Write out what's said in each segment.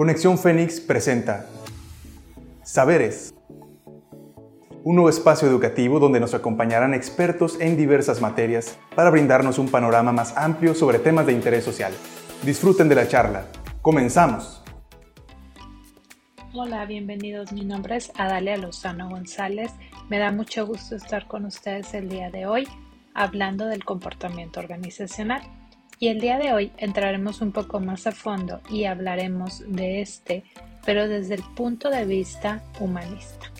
Conexión Fénix presenta Saberes, un nuevo espacio educativo donde nos acompañarán expertos en diversas materias para brindarnos un panorama más amplio sobre temas de interés social. Disfruten de la charla. Comenzamos. Hola, bienvenidos. Mi nombre es Adalia Lozano González. Me da mucho gusto estar con ustedes el día de hoy hablando del comportamiento organizacional. Y el día de hoy entraremos un poco más a fondo y hablaremos de este, pero desde el punto de vista humanista.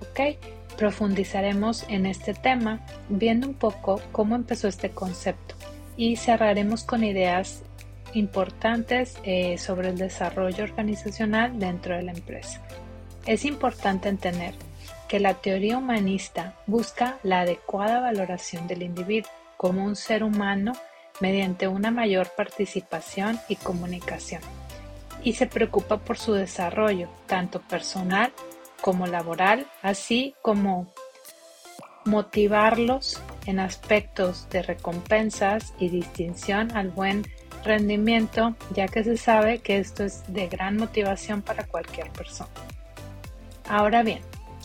¿Ok? Profundizaremos en este tema viendo un poco cómo empezó este concepto y cerraremos con ideas importantes eh, sobre el desarrollo organizacional dentro de la empresa. Es importante entender que la teoría humanista busca la adecuada valoración del individuo como un ser humano mediante una mayor participación y comunicación, y se preocupa por su desarrollo, tanto personal como laboral, así como motivarlos en aspectos de recompensas y distinción al buen rendimiento, ya que se sabe que esto es de gran motivación para cualquier persona. Ahora bien,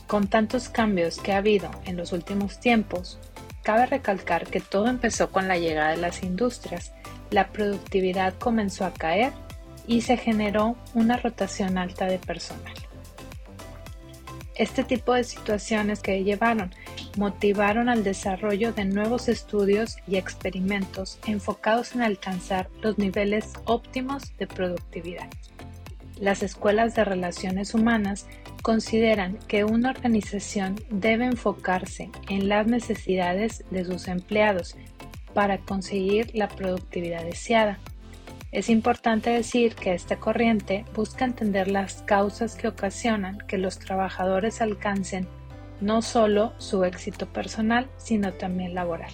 con tantos cambios que ha habido en los últimos tiempos, Cabe recalcar que todo empezó con la llegada de las industrias. La productividad comenzó a caer y se generó una rotación alta de personal. Este tipo de situaciones que llevaron motivaron al desarrollo de nuevos estudios y experimentos enfocados en alcanzar los niveles óptimos de productividad. Las escuelas de relaciones humanas consideran que una organización debe enfocarse en las necesidades de sus empleados para conseguir la productividad deseada. Es importante decir que esta corriente busca entender las causas que ocasionan que los trabajadores alcancen no solo su éxito personal, sino también laboral.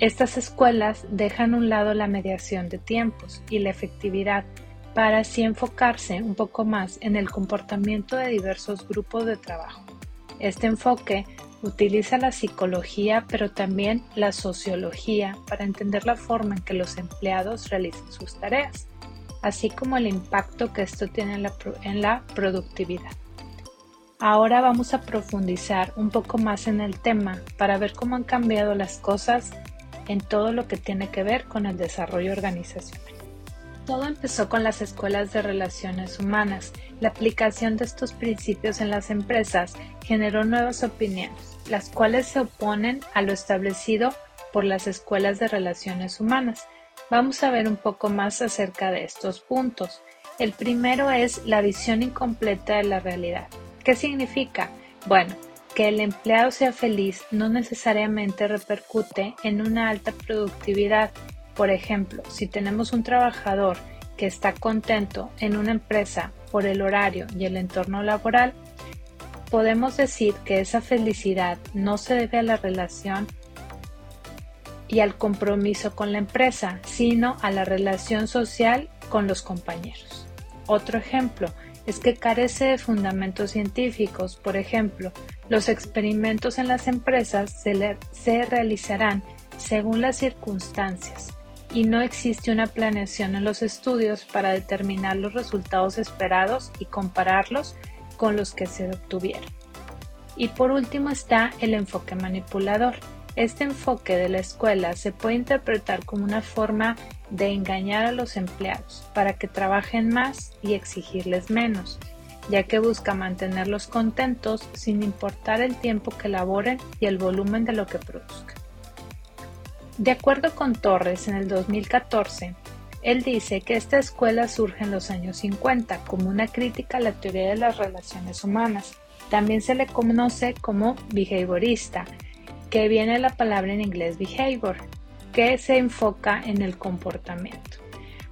Estas escuelas dejan a un lado la mediación de tiempos y la efectividad para así enfocarse un poco más en el comportamiento de diversos grupos de trabajo. Este enfoque utiliza la psicología pero también la sociología para entender la forma en que los empleados realizan sus tareas, así como el impacto que esto tiene en la, en la productividad. Ahora vamos a profundizar un poco más en el tema para ver cómo han cambiado las cosas en todo lo que tiene que ver con el desarrollo organizacional. Todo empezó con las escuelas de relaciones humanas. La aplicación de estos principios en las empresas generó nuevas opiniones, las cuales se oponen a lo establecido por las escuelas de relaciones humanas. Vamos a ver un poco más acerca de estos puntos. El primero es la visión incompleta de la realidad. ¿Qué significa? Bueno, que el empleado sea feliz no necesariamente repercute en una alta productividad por ejemplo, si tenemos un trabajador que está contento en una empresa por el horario y el entorno laboral, podemos decir que esa felicidad no se debe a la relación y al compromiso con la empresa, sino a la relación social con los compañeros. Otro ejemplo es que carece de fundamentos científicos. Por ejemplo, los experimentos en las empresas se, realizarán según las circunstancias y no existe una planeación en los estudios para determinar los resultados esperados y compararlos con los que se obtuvieron. Y por último está el enfoque manipulador. Este enfoque de la escuela se puede interpretar como una forma de engañar a los empleados para que trabajen más y exigirles menos, ya que busca mantenerlos contentos sin importar el tiempo que laboren y el volumen de lo que produzcan. De acuerdo con Torres, en el 2014, él dice que esta escuela surge en los años 50 como una crítica a la teoría de las relaciones humanas. También se le conoce como behaviorista, que viene la palabra en inglés behavior, que se enfoca en el comportamiento.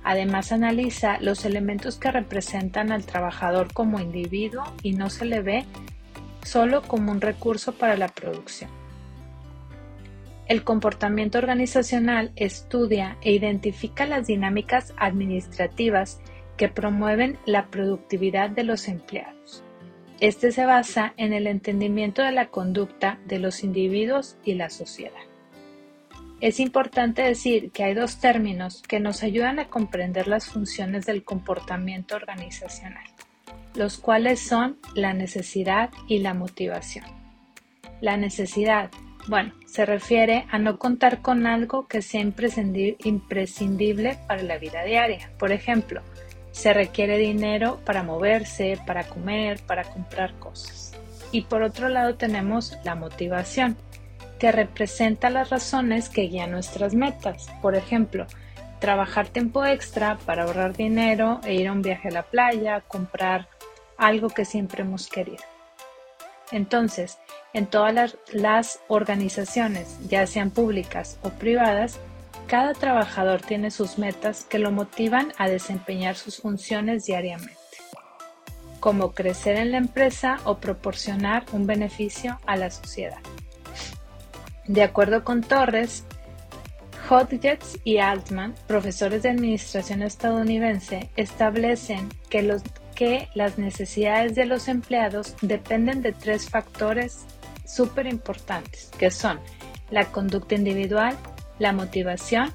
Además analiza los elementos que representan al trabajador como individuo y no se le ve solo como un recurso para la producción. El comportamiento organizacional estudia e identifica las dinámicas administrativas que promueven la productividad de los empleados. Este se basa en el entendimiento de la conducta de los individuos y la sociedad. Es importante decir que hay dos términos que nos ayudan a comprender las funciones del comportamiento organizacional, los cuales son la necesidad y la motivación. La necesidad, bueno, se refiere a no contar con algo que sea imprescindible para la vida diaria. Por ejemplo, se requiere dinero para moverse, para comer, para comprar cosas. Y por otro lado tenemos la motivación, que representa las razones que guían nuestras metas. Por ejemplo, trabajar tiempo extra para ahorrar dinero e ir a un viaje a la playa, comprar algo que siempre hemos querido. Entonces, en todas las, organizaciones, ya sean públicas o privadas, cada trabajador tiene sus metas que lo motivan a desempeñar sus funciones diariamente, como crecer en la empresa o proporcionar un beneficio a la sociedad. De acuerdo con Torres, Hodgetts y Altman, profesores de administración estadounidense, establecen que, los, que las necesidades de los empleados dependen de tres factores súper importantes, que son la conducta individual, la motivación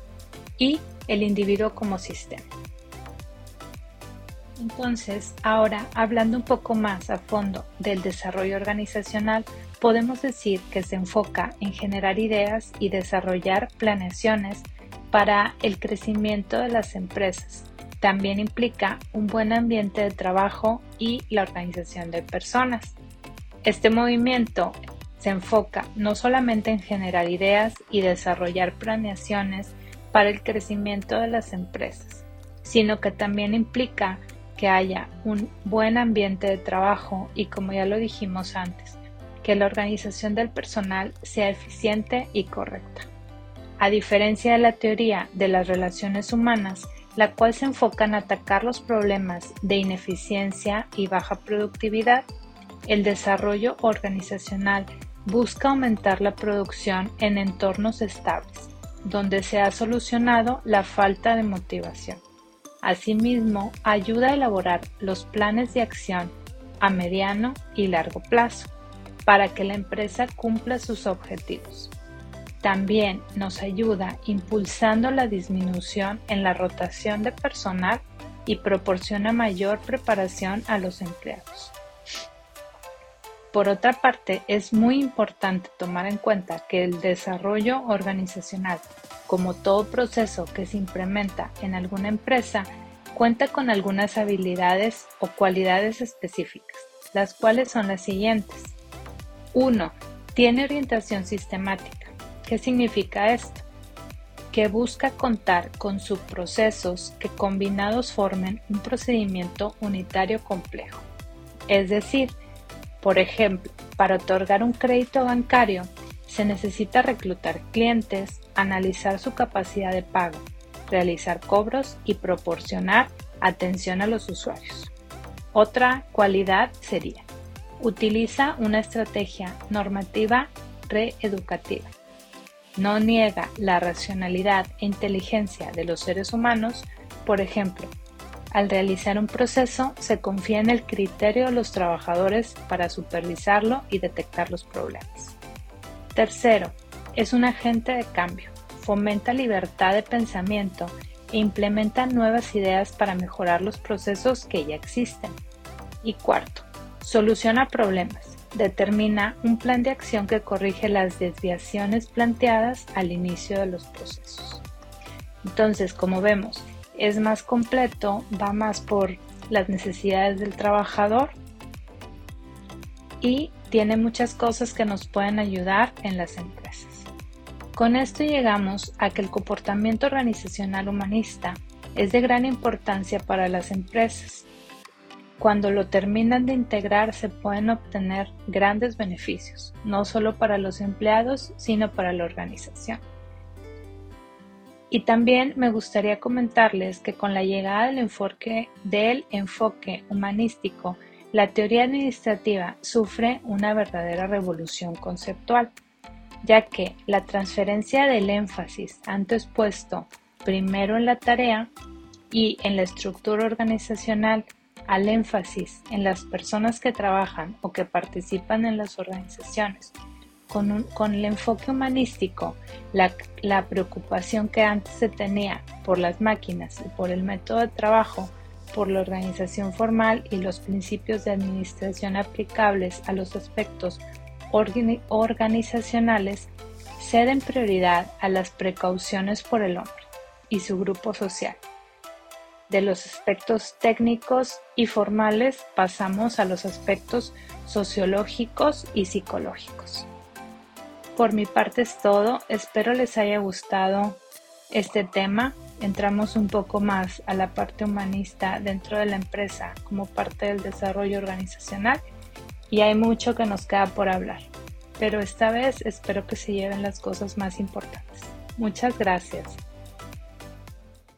y el individuo como sistema. Entonces, ahora hablando un poco más a fondo del desarrollo organizacional, podemos decir que se enfoca en generar ideas y desarrollar planeaciones para el crecimiento de las empresas. También implica un buen ambiente de trabajo y la organización de personas. Este movimiento se enfoca no solamente en generar ideas y desarrollar planeaciones para el crecimiento de las empresas, sino que también implica que haya un buen ambiente de trabajo y como ya lo dijimos antes, que la organización del personal sea eficiente y correcta. A diferencia de la teoría de las relaciones humanas, la cual se enfoca en atacar los problemas de ineficiencia y baja productividad, el desarrollo organizacional busca aumentar la producción en entornos estables, donde se ha solucionado la falta de motivación. Asimismo, ayuda a elaborar los planes de acción a mediano y largo plazo para que la empresa cumpla sus objetivos. También nos ayuda impulsando la disminución en la rotación de personal y proporciona mayor preparación a los empleados. Por otra parte, es muy importante tomar en cuenta que el desarrollo organizacional, como todo proceso que se implementa en alguna empresa, cuenta con algunas habilidades o cualidades específicas, las cuales son las siguientes. 1. Tiene orientación sistemática. ¿Qué significa esto? Que busca contar con subprocesos que combinados formen un procedimiento unitario complejo. Es decir, por ejemplo, para otorgar un crédito bancario se necesita reclutar clientes, analizar su capacidad de pago, realizar cobros y proporcionar atención a los usuarios. Otra cualidad sería, utiliza una estrategia normativa reeducativa. No niega la racionalidad e inteligencia de los seres humanos, por ejemplo, al realizar un proceso, se confía en el criterio de los trabajadores para supervisarlo y detectar los problemas. Tercero, es un agente de cambio. Fomenta libertad de pensamiento e implementa nuevas ideas para mejorar los procesos que ya existen. Y cuarto, soluciona problemas. Determina un plan de acción que corrige las desviaciones planteadas al inicio de los procesos. Entonces, como vemos, es más completo, va más por las necesidades del trabajador y tiene muchas cosas que nos pueden ayudar en las empresas. Con esto llegamos a que el comportamiento organizacional humanista es de gran importancia para las empresas. Cuando lo terminan de integrar se pueden obtener grandes beneficios, no solo para los empleados, sino para la organización. Y también me gustaría comentarles que con la llegada del enfoque, del enfoque humanístico, la teoría administrativa sufre una verdadera revolución conceptual, ya que la transferencia del énfasis antes puesto primero en la tarea y en la estructura organizacional al énfasis en las personas que trabajan o que participan en las organizaciones con, el enfoque humanístico, la, la preocupación que antes se tenía por las máquinas y por el método de trabajo, por la organización formal y los principios de administración aplicables a los aspectos organizacionales, ceden prioridad a las precauciones por el hombre y su grupo social. De los aspectos técnicos y formales pasamos a los aspectos sociológicos y psicológicos. Por mi parte es todo, espero les haya gustado este tema. Entramos un poco más a la parte humanista dentro de la empresa como parte del desarrollo organizacional y hay mucho que nos queda por hablar. Pero esta vez espero que se lleven las cosas más importantes. Muchas gracias.